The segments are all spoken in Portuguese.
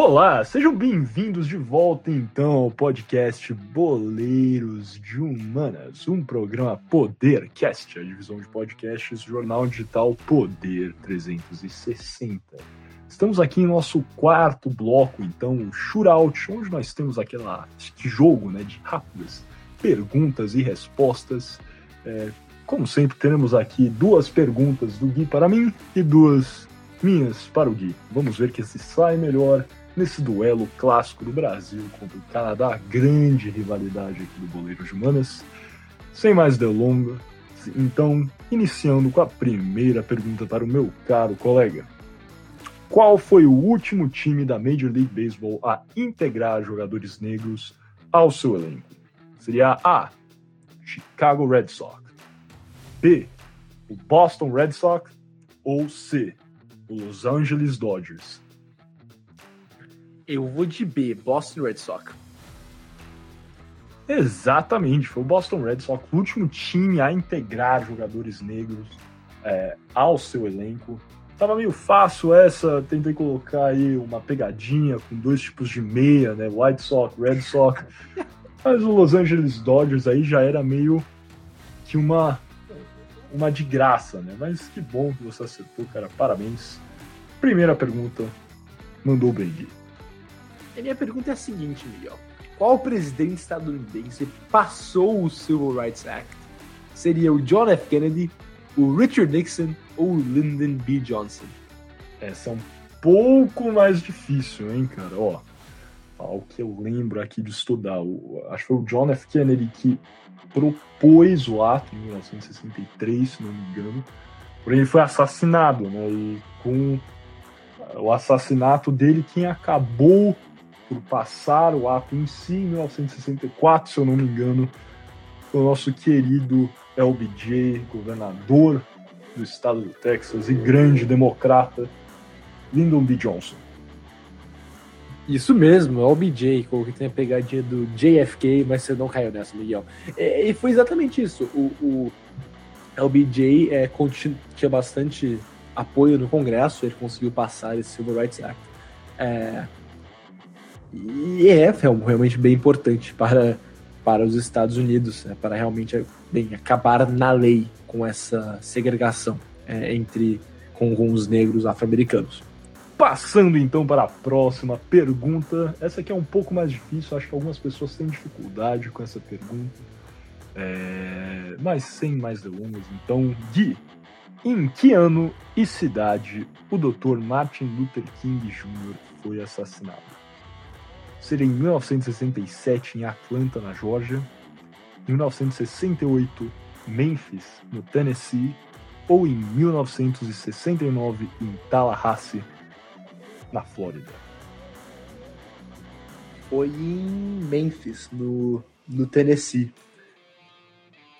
Olá, sejam bem-vindos de volta então ao podcast Boleiros de Humanas, um programa Podercast, a divisão de podcasts Jornal Digital Poder 360. Estamos aqui em nosso quarto bloco, então, o Shootout, onde nós temos aquela, este jogo né, de rápidas perguntas e respostas. É, como sempre, teremos aqui duas perguntas do Gui para mim e duas minhas para o Gui. Vamos ver que se sai melhor nesse duelo clássico do Brasil contra o Canadá, grande rivalidade aqui do Boleiro de Humanas. Sem mais delongas, então, iniciando com a primeira pergunta para o meu caro colega. Qual foi o último time da Major League Baseball a integrar jogadores negros ao seu elenco? Seria A. Chicago Red Sox. B. O Boston Red Sox. Ou C. O Los Angeles Dodgers. Eu vou de B, Boston Red Sox. Exatamente, foi o Boston Red Sox, o último time a integrar jogadores negros é, ao seu elenco. Tava meio fácil essa, tentei colocar aí uma pegadinha com dois tipos de meia, né? White Sox, Red Sox. Mas o Los Angeles Dodgers aí já era meio que uma uma de graça, né? Mas que bom que você acertou, cara. Parabéns. Primeira pergunta, mandou bem, Gui. A minha pergunta é a seguinte, Miguel. Qual presidente estadunidense passou o Civil Rights Act? Seria o John F. Kennedy, o Richard Nixon ou o Lyndon B. Johnson? Essa é um pouco mais difícil, hein, cara? Ó, o que eu lembro aqui de estudar, o, acho que foi o John F. Kennedy que propôs o ato em 1963, se não me engano, porém ele foi assassinado, né? E com o assassinato dele, quem acabou por passar o ato em si, em 1964, se eu não me engano, o nosso querido LBJ, governador do estado do Texas e grande democrata, Lyndon B. Johnson. Isso mesmo, é o BJ, que tem a pegadinha do JFK, mas você não caiu nessa, Miguel. É, e foi exatamente isso. O, o LBJ é, tinha bastante apoio no Congresso, ele conseguiu passar esse Civil Rights Act. É, e é realmente bem importante para, para os Estados Unidos, né, para realmente bem, acabar na lei com essa segregação é, entre com, com os negros afro-americanos. Passando então para a próxima pergunta. Essa aqui é um pouco mais difícil, acho que algumas pessoas têm dificuldade com essa pergunta. É... Mas sem mais delongas, então, Gui, em que ano e cidade o Dr. Martin Luther King Jr. foi assassinado? Seria em 1967 em Atlanta, na Geórgia, em 1968 Memphis, no Tennessee, ou em 1969 em Tallahassee, na Flórida? Foi em Memphis, no, no Tennessee.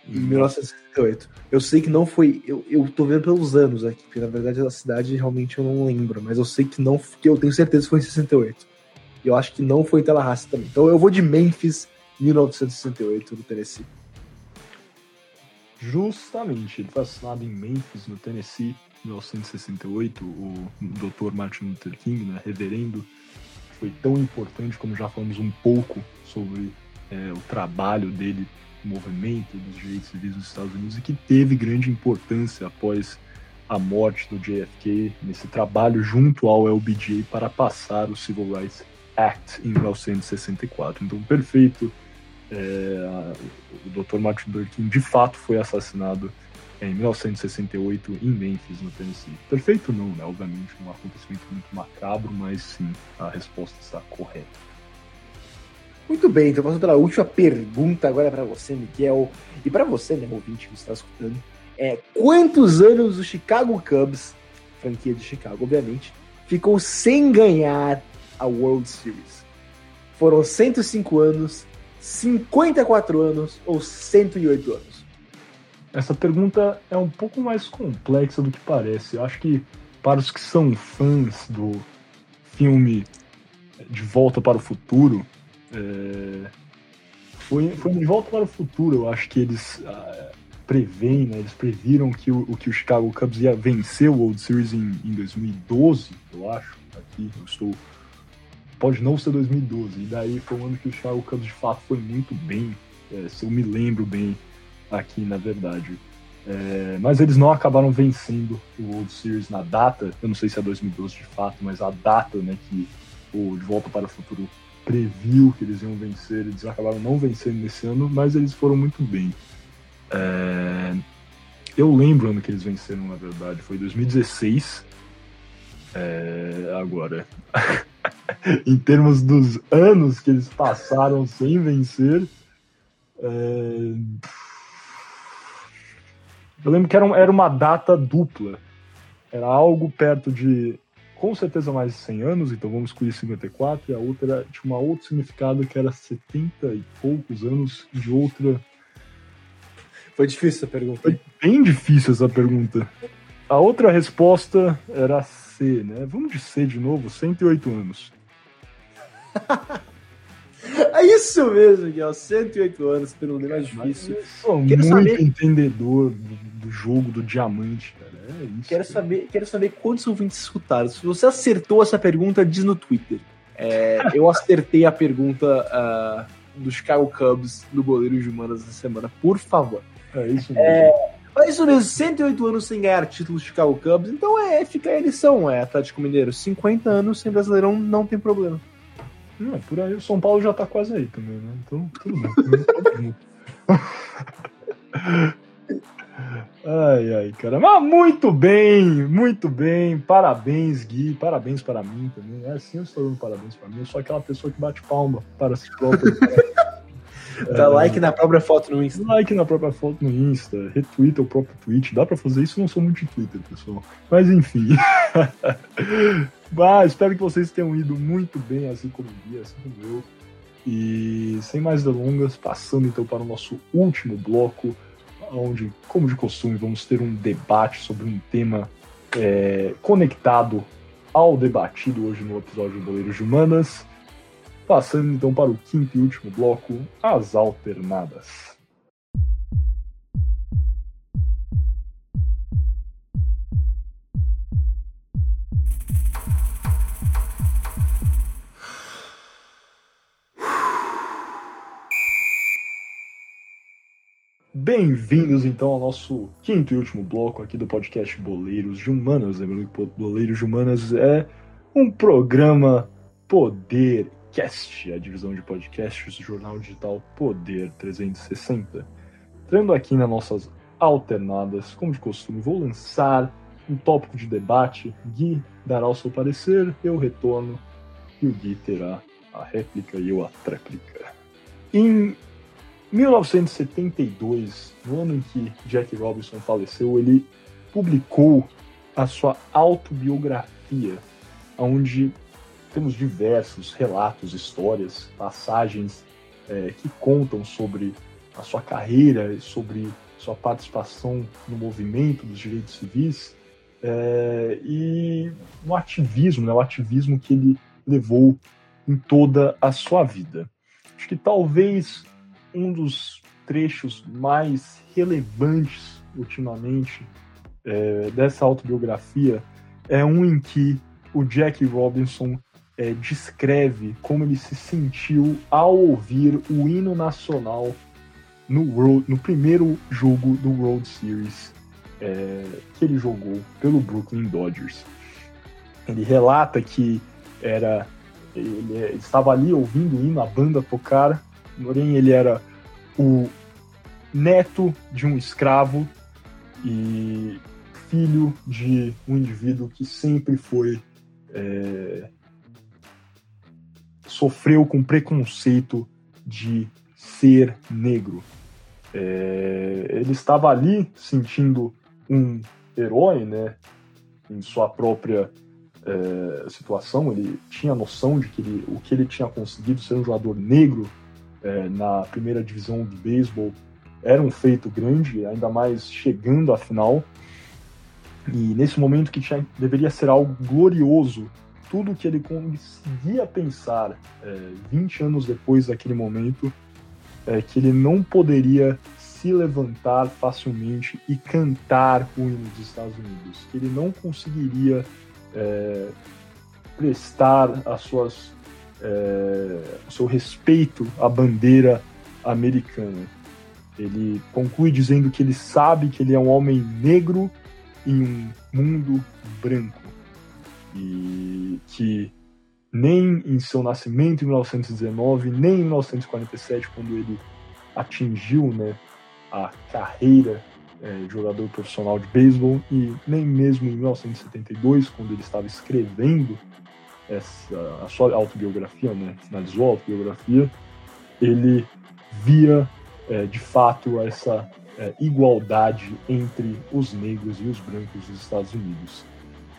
Em 1968. Eu sei que não foi. Eu, eu tô vendo pelos anos aqui, porque na verdade a cidade realmente eu não lembro, mas eu sei que não. que eu tenho certeza que foi em 68. Eu acho que não foi Tallahassee também. Então eu vou de Memphis, 1968, no Tennessee. Justamente, ele foi assassinado em Memphis, no Tennessee, 1968, o Dr. Martin Luther King, né, reverendo, foi tão importante como já falamos um pouco sobre é, o trabalho dele, o movimento dos direitos civis nos Estados Unidos e que teve grande importância após a morte do JFK nesse trabalho junto ao LBJ para passar o Civil Rights Act em 1964. Então, perfeito. É, o Dr. Martin Luther King de fato foi assassinado em 1968 em Memphis, no Tennessee. Perfeito não, né? Obviamente um acontecimento muito macabro, mas sim, a resposta está correta. Muito bem, então passando para a última pergunta agora para você, Miguel, e para você, né, ouvinte que está escutando, é quantos anos o Chicago Cubs, franquia de Chicago, obviamente, ficou sem ganhar a World Series? Foram 105 anos, 54 anos ou 108 anos? Essa pergunta é um pouco mais complexa do que parece. Eu acho que para os que são fãs do filme De Volta para o Futuro, é... foi, foi De Volta para o Futuro, eu acho que eles uh, preveem, né? eles previram que o, que o Chicago Cubs ia vencer o World Series em, em 2012, eu acho. Aqui eu estou pode não ser 2012. E daí foi um ano que o Chicago Cubs de fato foi muito bem, é, se eu me lembro bem aqui, na verdade. É, mas eles não acabaram vencendo o World Series na data, eu não sei se é 2012 de fato, mas a data né, que o De Volta para o Futuro previu que eles iam vencer, eles acabaram não vencendo nesse ano, mas eles foram muito bem. É, eu lembro o ano que eles venceram, na verdade, foi 2016. É, agora, em termos dos anos que eles passaram sem vencer, é, eu lembro que era, era uma data dupla. Era algo perto de, com certeza, mais de 100 anos, então vamos escolher 54, e a outra tinha uma outro significado que era 70 e poucos anos de outra. Foi difícil essa pergunta. Foi bem difícil essa pergunta. A outra resposta era C, né? Vamos de C de novo, 108 anos. É isso mesmo, Miguel. 108 anos, pergunta mais difícil. Eu sou quero muito saber... entendedor do, do, jogo do diamante, cara. É isso. Quero saber, quero saber quantos ouvintes escutaram. Se você acertou essa pergunta, diz no Twitter. É, eu acertei a pergunta uh, do Chicago Cubs no goleiro de humanas essa semana, por favor. É isso mesmo. É, é isso mesmo, 108 anos sem ganhar títulos de Chicago Cubs, então é, fica a eleição, é Atlético Mineiro. 50 anos sem Brasileirão não tem problema. Não, por aí o São Paulo já tá quase aí também, né? Então, tudo bem. ai, ai, cara. Mas muito bem, muito bem. Parabéns, Gui. Parabéns para mim também. É assim, eu estou dando parabéns para mim. Eu sou aquela pessoa que bate palma para si própria. Dá é, like na própria foto no Insta. Like na própria foto no Insta, retweeta o próprio tweet. Dá pra fazer isso, eu não sou muito de Twitter, pessoal. Mas enfim. Mas espero que vocês tenham ido muito bem, assim como eu, assim como eu. E sem mais delongas, passando então para o nosso último bloco, onde, como de costume, vamos ter um debate sobre um tema é, conectado ao debatido hoje no episódio do Boleiros de Humanas. Passando então para o quinto e último bloco, as alternadas. Bem-vindos então ao nosso quinto e último bloco aqui do podcast Boleiros de Humanas. Lembrando que Boleiros de Humanas é um programa poder Cast, a divisão de podcasts do jornal digital Poder 360. Entrando aqui nas nossas alternadas, como de costume, vou lançar um tópico de debate. Gui dará o seu parecer, eu retorno e o Gui terá a réplica e eu a tréplica. Em 1972, no ano em que Jack Robinson faleceu, ele publicou a sua autobiografia, onde temos diversos relatos, histórias, passagens é, que contam sobre a sua carreira e sobre sua participação no movimento dos direitos civis é, e no ativismo, né, o ativismo que ele levou em toda a sua vida. Acho que talvez um dos trechos mais relevantes ultimamente é, dessa autobiografia é um em que o Jack Robinson é, descreve como ele se sentiu ao ouvir o hino nacional no, World, no primeiro jogo do World Series é, que ele jogou pelo Brooklyn Dodgers. Ele relata que era ele, ele estava ali ouvindo o hino, a banda tocar, porém ele era o neto de um escravo e filho de um indivíduo que sempre foi é, sofreu com preconceito de ser negro. É, ele estava ali sentindo um herói, né, em sua própria é, situação. Ele tinha noção de que ele, o que ele tinha conseguido ser um jogador negro é, na primeira divisão do beisebol era um feito grande, ainda mais chegando à final. E nesse momento que tinha, deveria ser algo glorioso tudo que ele conseguia pensar é, 20 anos depois daquele momento é que ele não poderia se levantar facilmente e cantar o hino dos Estados Unidos, que ele não conseguiria é, prestar as suas é, o seu respeito à bandeira americana. Ele conclui dizendo que ele sabe que ele é um homem negro em um mundo branco e que nem em seu nascimento em 1919, nem em 1947, quando ele atingiu né, a carreira é, de jogador profissional de beisebol, e nem mesmo em 1972, quando ele estava escrevendo essa, a sua autobiografia, né, finalizou a autobiografia, ele via é, de fato essa é, igualdade entre os negros e os brancos dos Estados Unidos.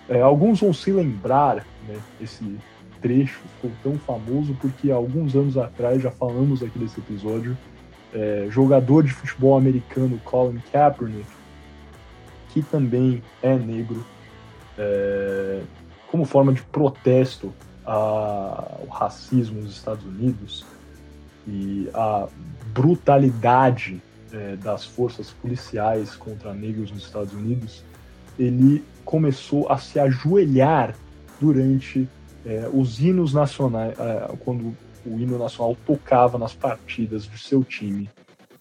É, alguns vão se lembrar, né, esse trecho ficou tão famoso porque alguns anos atrás, já falamos aqui desse episódio, é, jogador de futebol americano Colin Kaepernick, que também é negro, é, como forma de protesto ao racismo nos Estados Unidos e a brutalidade é, das forças policiais contra negros nos Estados Unidos, ele começou a se ajoelhar durante é, os hinos nacionais, é, quando o hino nacional tocava nas partidas do seu time,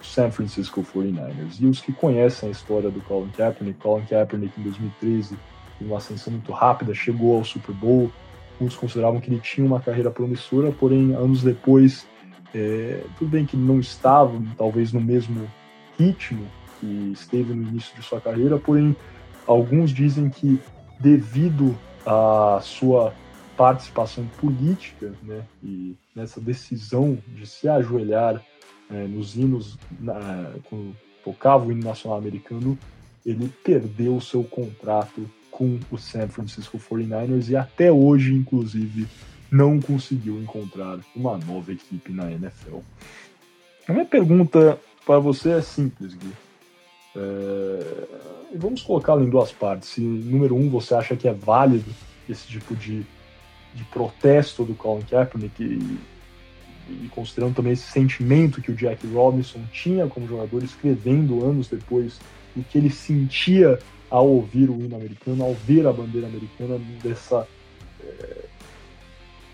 o San Francisco 49ers. E os que conhecem a história do Colin Kaepernick, Colin Kaepernick em 2013, em uma ascensão muito rápida, chegou ao Super Bowl. Muitos consideravam que ele tinha uma carreira promissora, porém, anos depois, é, tudo bem que não estava, talvez, no mesmo ritmo que esteve no início de sua carreira, porém, alguns dizem que, devido à sua participação política, né, e nessa decisão de se ajoelhar é, nos hinos, na, quando tocava o hino nacional americano, ele perdeu o seu contrato com o San Francisco 49ers e até hoje, inclusive, não conseguiu encontrar uma nova equipe na NFL. A minha pergunta para você é simples, Gui. É... Vamos colocá-lo em duas partes. Se, número um, você acha que é válido esse tipo de de protesto do Colin Kaepernick e, e, considerando também esse sentimento que o Jack Robinson tinha como jogador, escrevendo anos depois o que ele sentia ao ouvir o hino americano, ao ver a bandeira americana dessa é,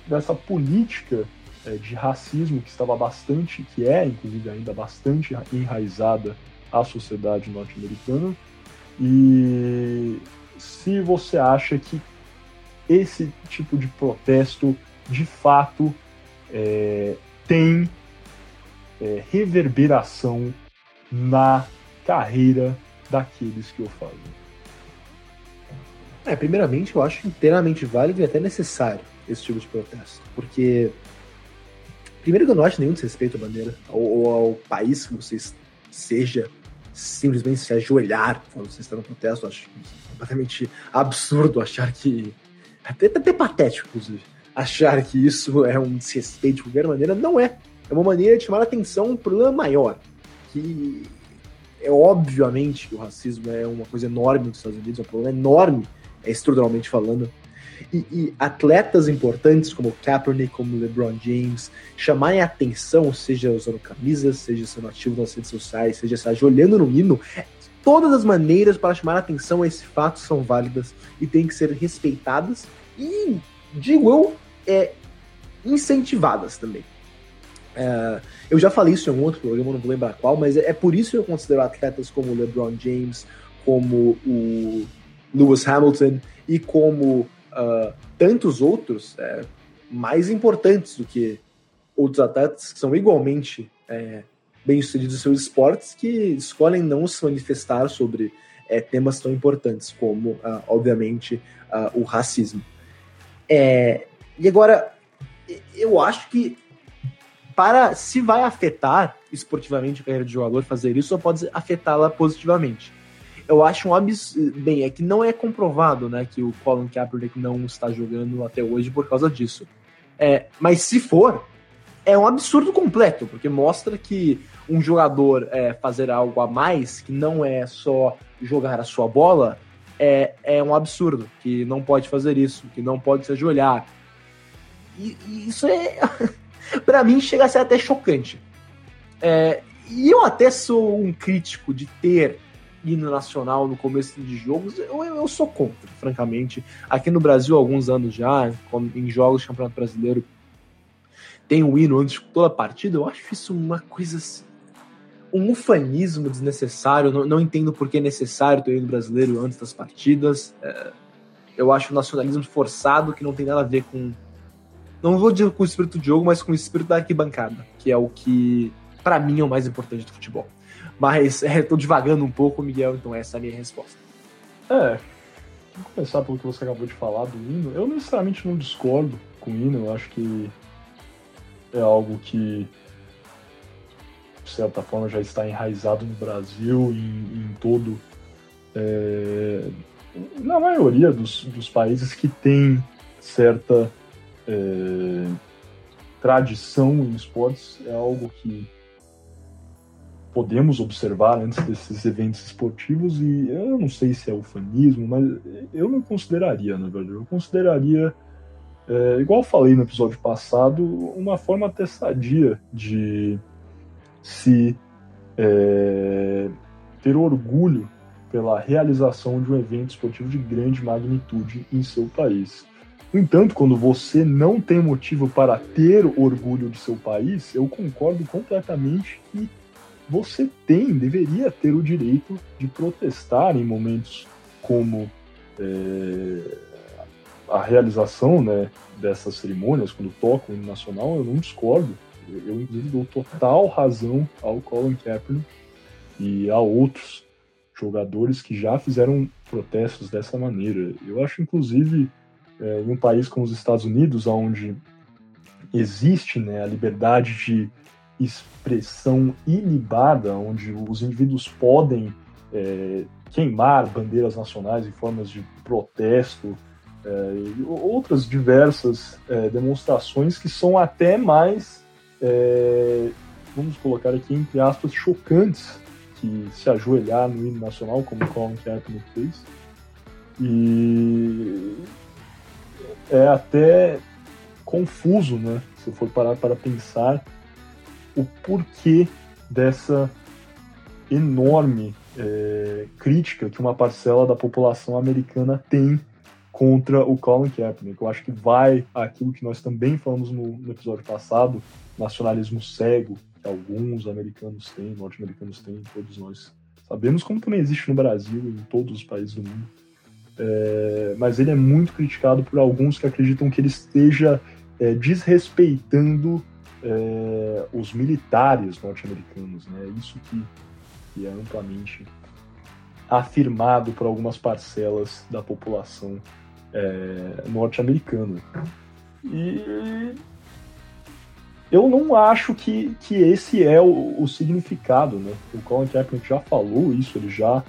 dessa política é, de racismo que estava bastante, que é inclusive ainda bastante enraizada à sociedade norte-americana. E se você acha que esse tipo de protesto de fato é, tem é, reverberação na carreira daqueles que o fazem. É, primeiramente, eu acho inteiramente válido e até necessário esse tipo de protesto, porque primeiro que eu não acho nenhum desrespeito à bandeira ou, ou ao país que você seja simplesmente se ajoelhar quando você está no protesto, acho completamente absurdo achar que até, até patético, inclusive, achar que isso é um desrespeito de qualquer maneira. Não é. É uma maneira de chamar a atenção um problema maior. Que é obviamente que o racismo é uma coisa enorme nos Estados Unidos, é um problema enorme, é estruturalmente falando. E, e, atletas importantes como Kaepernick, como LeBron James, chamarem atenção, seja usando camisas, seja sendo ativo nas redes sociais, seja se olhando no hino, Todas as maneiras para chamar atenção a esse fato são válidas e têm que ser respeitadas e, digo eu, é, incentivadas também. É, eu já falei isso em um outro programa, não vou lembrar qual, mas é, é por isso que eu considero atletas como o LeBron James, como o Lewis Hamilton e como uh, tantos outros é, mais importantes do que outros atletas que são igualmente é, bem-sucedidos em seus esportes que escolhem não se manifestar sobre é, temas tão importantes como, uh, obviamente, uh, o racismo. É, e agora, eu acho que para se vai afetar esportivamente a carreira de jogador fazer isso, só pode afetá-la positivamente. Eu acho um absurdo. Bem, é que não é comprovado né, que o Colin Kaepernick não está jogando até hoje por causa disso. É, mas se for, é um absurdo completo, porque mostra que um jogador é, fazer algo a mais, que não é só jogar a sua bola, é, é um absurdo, que não pode fazer isso, que não pode se ajoelhar. E, e isso é, para mim, chega a ser até chocante. É, e eu até sou um crítico de ter hino nacional no começo de jogos, eu, eu sou contra, francamente. Aqui no Brasil, há alguns anos já, em jogos do Campeonato Brasileiro, tem o hino antes de toda a partida, eu acho isso uma coisa assim, um ufanismo desnecessário. Não, não, entendo por que é necessário ter o hino brasileiro antes das partidas. É, eu acho o nacionalismo forçado que não tem nada a ver com. Não vou dizer com o espírito de jogo, mas com o espírito da arquibancada, que é o que, para mim, é o mais importante do futebol. Mas é, tô devagando um pouco, Miguel, então essa é a minha resposta. É, vou começar pelo que você acabou de falar do hino. Eu necessariamente não discordo com o hino, eu acho que é algo que, de certa forma, já está enraizado no Brasil, em, em todo. É, na maioria dos, dos países que tem certa é, tradição em esportes, é algo que podemos observar antes desses eventos esportivos e eu não sei se é ufanismo, mas eu não consideraria, na verdade. Eu consideraria, é, igual eu falei no episódio passado, uma forma até sadia de se é, ter orgulho pela realização de um evento esportivo de grande magnitude em seu país. No entanto, quando você não tem motivo para ter orgulho de seu país, eu concordo completamente que você tem, deveria ter o direito de protestar em momentos como é, a realização né, dessas cerimônias, quando toca o hino nacional, eu não discordo. Eu, inclusive, dou total razão ao Colin Kaepernick e a outros jogadores que já fizeram protestos dessa maneira. Eu acho, inclusive, é, em um país como os Estados Unidos, onde existe né, a liberdade de expressão ilibada, onde os indivíduos podem é, queimar bandeiras nacionais em formas de protesto, é, e outras diversas é, demonstrações que são até mais, é, vamos colocar aqui entre aspas, chocantes que se ajoelhar no hino nacional, como Colin Kaepernick fez. E é até confuso, né? Se for parar para pensar o porquê dessa enorme é, crítica que uma parcela da população americana tem contra o Colin Kaepernick. Eu acho que vai aquilo que nós também falamos no, no episódio passado, nacionalismo cego, que alguns americanos têm, norte-americanos têm, todos nós sabemos, como também existe no Brasil e em todos os países do mundo. É, mas ele é muito criticado por alguns que acreditam que ele esteja é, desrespeitando é, os militares norte-americanos. Né? Isso que, que é amplamente afirmado por algumas parcelas da população é, norte-americana. E eu não acho que, que esse é o, o significado, né? O Colin Kaepernick já falou isso, ele já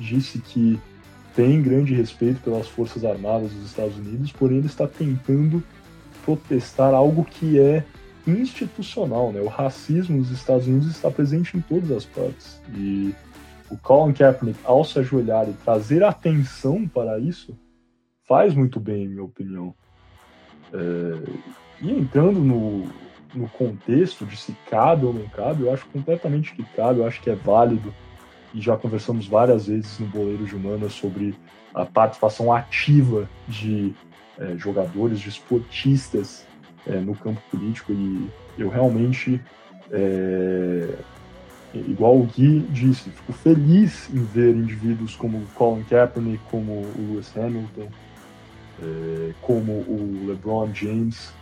disse que tem grande respeito pelas Forças Armadas dos Estados Unidos, porém ele está tentando protestar algo que é institucional, né? O racismo nos Estados Unidos está presente em todas as partes. E o Colin Kaepernick, ao se ajoelhar e trazer atenção para isso, faz muito bem, em minha opinião. É... E entrando no, no contexto de se cabe ou não cabe, eu acho completamente que cabe, eu acho que é válido. E já conversamos várias vezes no Boleiro de Humanas sobre a participação ativa de é, jogadores, de esportistas é, no campo político. E eu realmente, é, igual o Gui disse, fico feliz em ver indivíduos como Colin Kaepernick, como o Lewis Hamilton, é, como o LeBron James,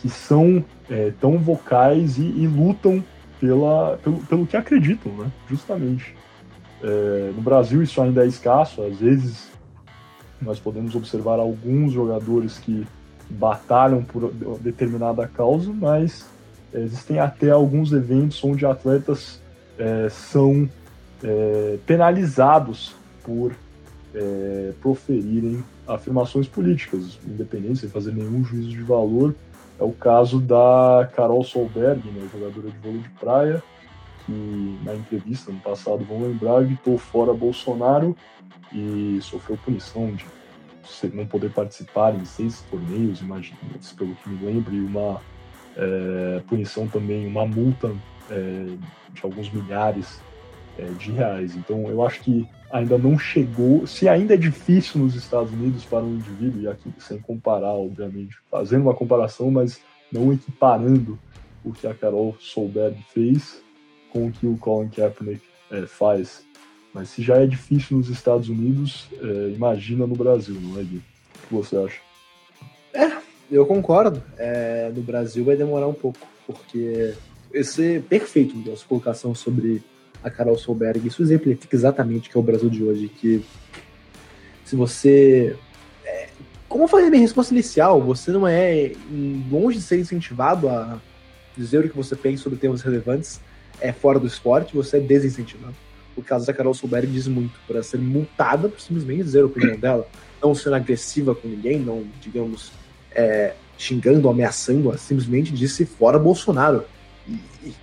que são é, tão vocais e, e, lutam pela, pelo, pelo que acreditam, né? justamente. É, no Brasil isso ainda é escasso, às vezes nós podemos observar alguns jogadores que batalham por determinada causa, mas existem até alguns eventos onde atletas é, são é, penalizados por é, proferirem afirmações políticas, independente sem fazer nenhum juízo de valor. É o caso da Carol Solberg, né, jogadora de vôlei de praia, que na entrevista no passado, vão lembrar, gritou fora Bolsonaro e sofreu punição de não poder participar em seis torneios, imagina, pelo que me lembro, e uma é, punição também, uma multa é, de alguns milhares é, de reais. Então eu acho que ainda não chegou, se ainda é difícil nos Estados Unidos para um indivíduo, e aqui sem comparar, obviamente, fazendo uma comparação, mas não equiparando o que a Carol Solberg fez com o que o Colin Kaepernick é, faz. Mas se já é difícil nos Estados Unidos, é, imagina no Brasil, não é, Gui? O que você acha? É, eu concordo. É, no Brasil vai demorar um pouco, porque esse é perfeito, a sua colocação sobre a Carol Solberg. Isso exemplifica exatamente o que é o Brasil de hoje, que se você é, como eu falei na minha resposta inicial, você não é longe de ser incentivado a dizer o que você pensa sobre temas relevantes é fora do esporte, você é desincentivado. O caso da Carol Solberg diz muito, para ser multada por simplesmente dizer a opinião dela, não sendo agressiva com ninguém, não, digamos, é, xingando, ameaçando, simplesmente disse fora Bolsonaro. E, e,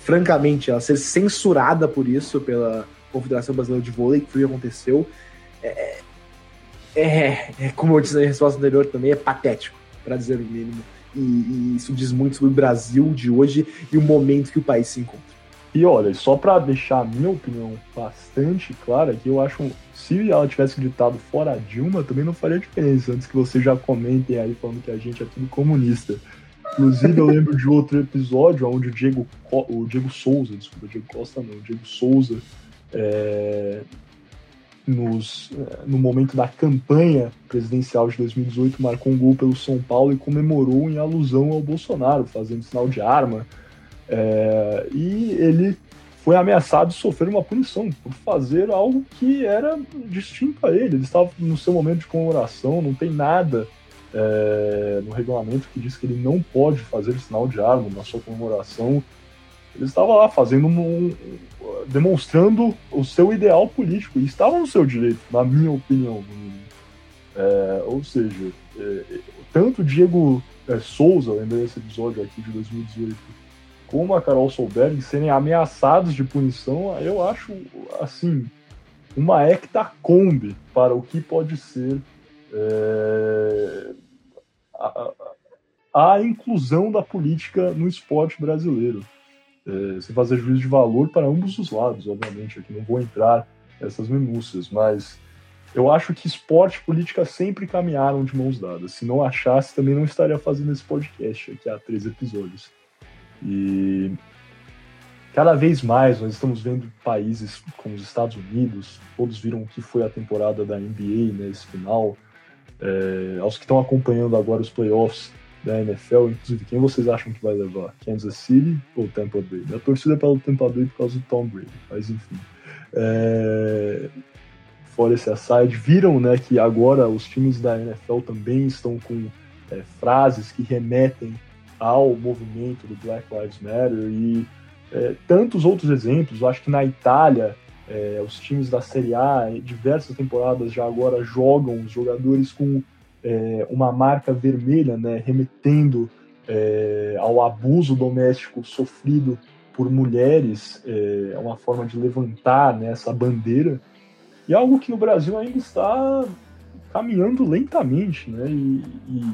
francamente, ela ser censurada por isso pela Confederação Brasileira de Vôlei, que foi o que aconteceu, é, é, é, como eu disse na resposta anterior também, é patético, para dizer o mínimo. E, e, isso diz muito sobre o Brasil de hoje e o momento que o país se encontra. E olha, só para deixar a minha opinião bastante clara, que eu acho se ela tivesse gritado fora Dilma, também não faria diferença, antes que vocês já comentem aí falando que a gente é tudo comunista. Inclusive, eu lembro de outro episódio onde o Diego, o Diego Souza, desculpa, Diego Costa não, o Diego Souza, é, nos, no momento da campanha presidencial de 2018, marcou um gol pelo São Paulo e comemorou em alusão ao Bolsonaro, fazendo sinal de arma. É, e ele foi ameaçado de sofrer uma punição por fazer algo que era distinto a ele. Ele estava no seu momento de comemoração, não tem nada é, no regulamento que diz que ele não pode fazer sinal de arma na sua comemoração. Ele estava lá fazendo um, demonstrando o seu ideal político e estava no seu direito, na minha opinião. É, ou seja, é, tanto Diego é, Souza, lembrei esse episódio aqui de 2018, como a Carol Solberg serem ameaçados de punição, eu acho assim uma hectacombe para o que pode ser é, a, a, a inclusão da política no esporte brasileiro é, sem fazer juízo de valor para ambos os lados, obviamente. Aqui não vou entrar nessas minúcias, mas eu acho que esporte e política sempre caminharam de mãos dadas. Se não achasse, também não estaria fazendo esse podcast aqui há três episódios. E cada vez mais nós estamos vendo países como os Estados Unidos, todos viram o que foi a temporada da NBA nesse né, final. É, aos que estão acompanhando agora os playoffs, da NFL, inclusive quem vocês acham que vai levar? Kansas City ou Tampa Bay? A torcida é pelo Tampa Bay por causa do Tom Brady, mas enfim. É... Fora esse aside, viram né, que agora os times da NFL também estão com é, frases que remetem ao movimento do Black Lives Matter e é, tantos outros exemplos. Eu acho que na Itália, é, os times da Série A, diversas temporadas já agora jogam os jogadores com é, uma marca vermelha, né, remetendo é, ao abuso doméstico sofrido por mulheres, é, é uma forma de levantar né, essa bandeira, e algo que no Brasil ainda está caminhando lentamente, né, e, e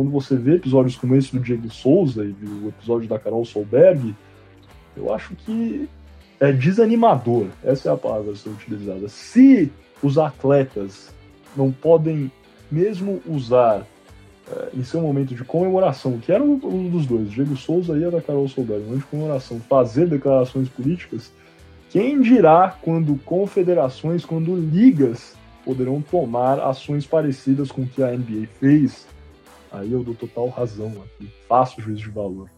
quando você vê episódios como esse do Diego Souza e o episódio da Carol Solberg, eu acho que é desanimador, essa é a palavra a ser utilizada. Se os atletas não podem mesmo usar é, em seu momento de comemoração, que era um, um dos dois, Diego Souza e a da Carol Solberg, momento de comemoração, fazer declarações políticas, quem dirá quando confederações, quando ligas poderão tomar ações parecidas com o que a NBA fez? Aí eu dou total razão aqui, faço juízo de valor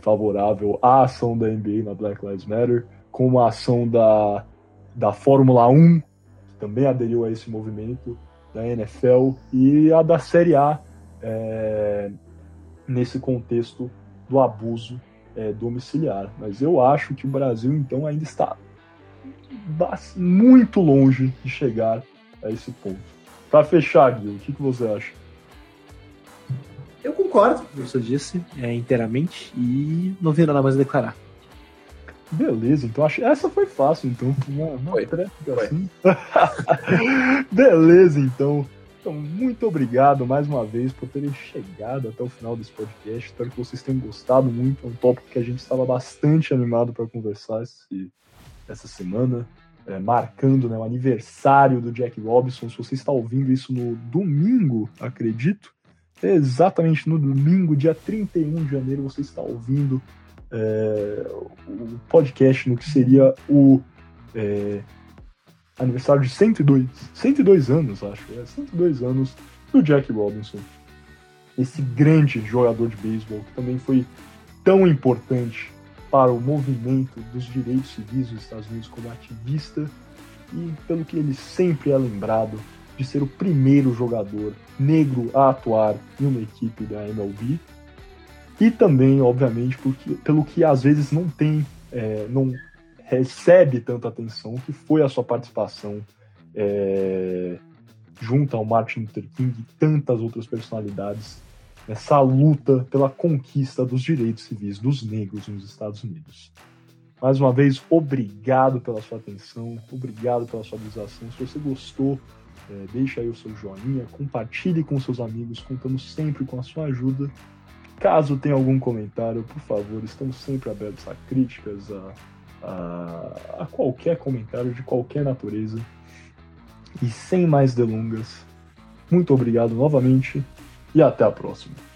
favorável à ação da NBA na Black Lives Matter, como a ação da, da Fórmula 1, que também aderiu a esse movimento, da NFL e a da Série A é, nesse contexto do abuso é, domiciliar. Mas eu acho que o Brasil, então, ainda está muito longe de chegar a esse ponto. Para fechar, Gui, o que, que você acha? Eu concordo com o que você disse é, inteiramente e não vi nada mais a declarar. Beleza, então acho essa foi fácil, então. Uma, uma foi. assim. Beleza, então. Então, muito obrigado mais uma vez por terem chegado até o final desse podcast. Espero que vocês tenham gostado muito. É um tópico que a gente estava bastante animado para conversar esse, essa semana, é, marcando né, o aniversário do Jack Robinson. Se você está ouvindo isso no domingo, acredito, exatamente no domingo, dia 31 de janeiro, você está ouvindo é, o podcast no que seria o é, aniversário de 102, 102 anos, acho, é, 102 anos do Jack Robinson. Esse grande jogador de beisebol que também foi tão importante para o movimento dos direitos civis dos Estados Unidos como ativista e pelo que ele sempre é lembrado de ser o primeiro jogador negro a atuar em uma equipe da MLB e também, obviamente, porque, pelo que às vezes não tem, é, não recebe tanta atenção, que foi a sua participação é, junto ao Martin Luther King e tantas outras personalidades nessa luta pela conquista dos direitos civis dos negros nos Estados Unidos. Mais uma vez, obrigado pela sua atenção, obrigado pela sua visualização. Se você gostou, é, deixa aí o seu joinha, compartilhe com seus amigos, contamos sempre com a sua ajuda. Caso tenha algum comentário, por favor, estamos sempre abertos a críticas, a, a, a qualquer comentário de qualquer natureza. E sem mais delongas, muito obrigado novamente e até a próxima.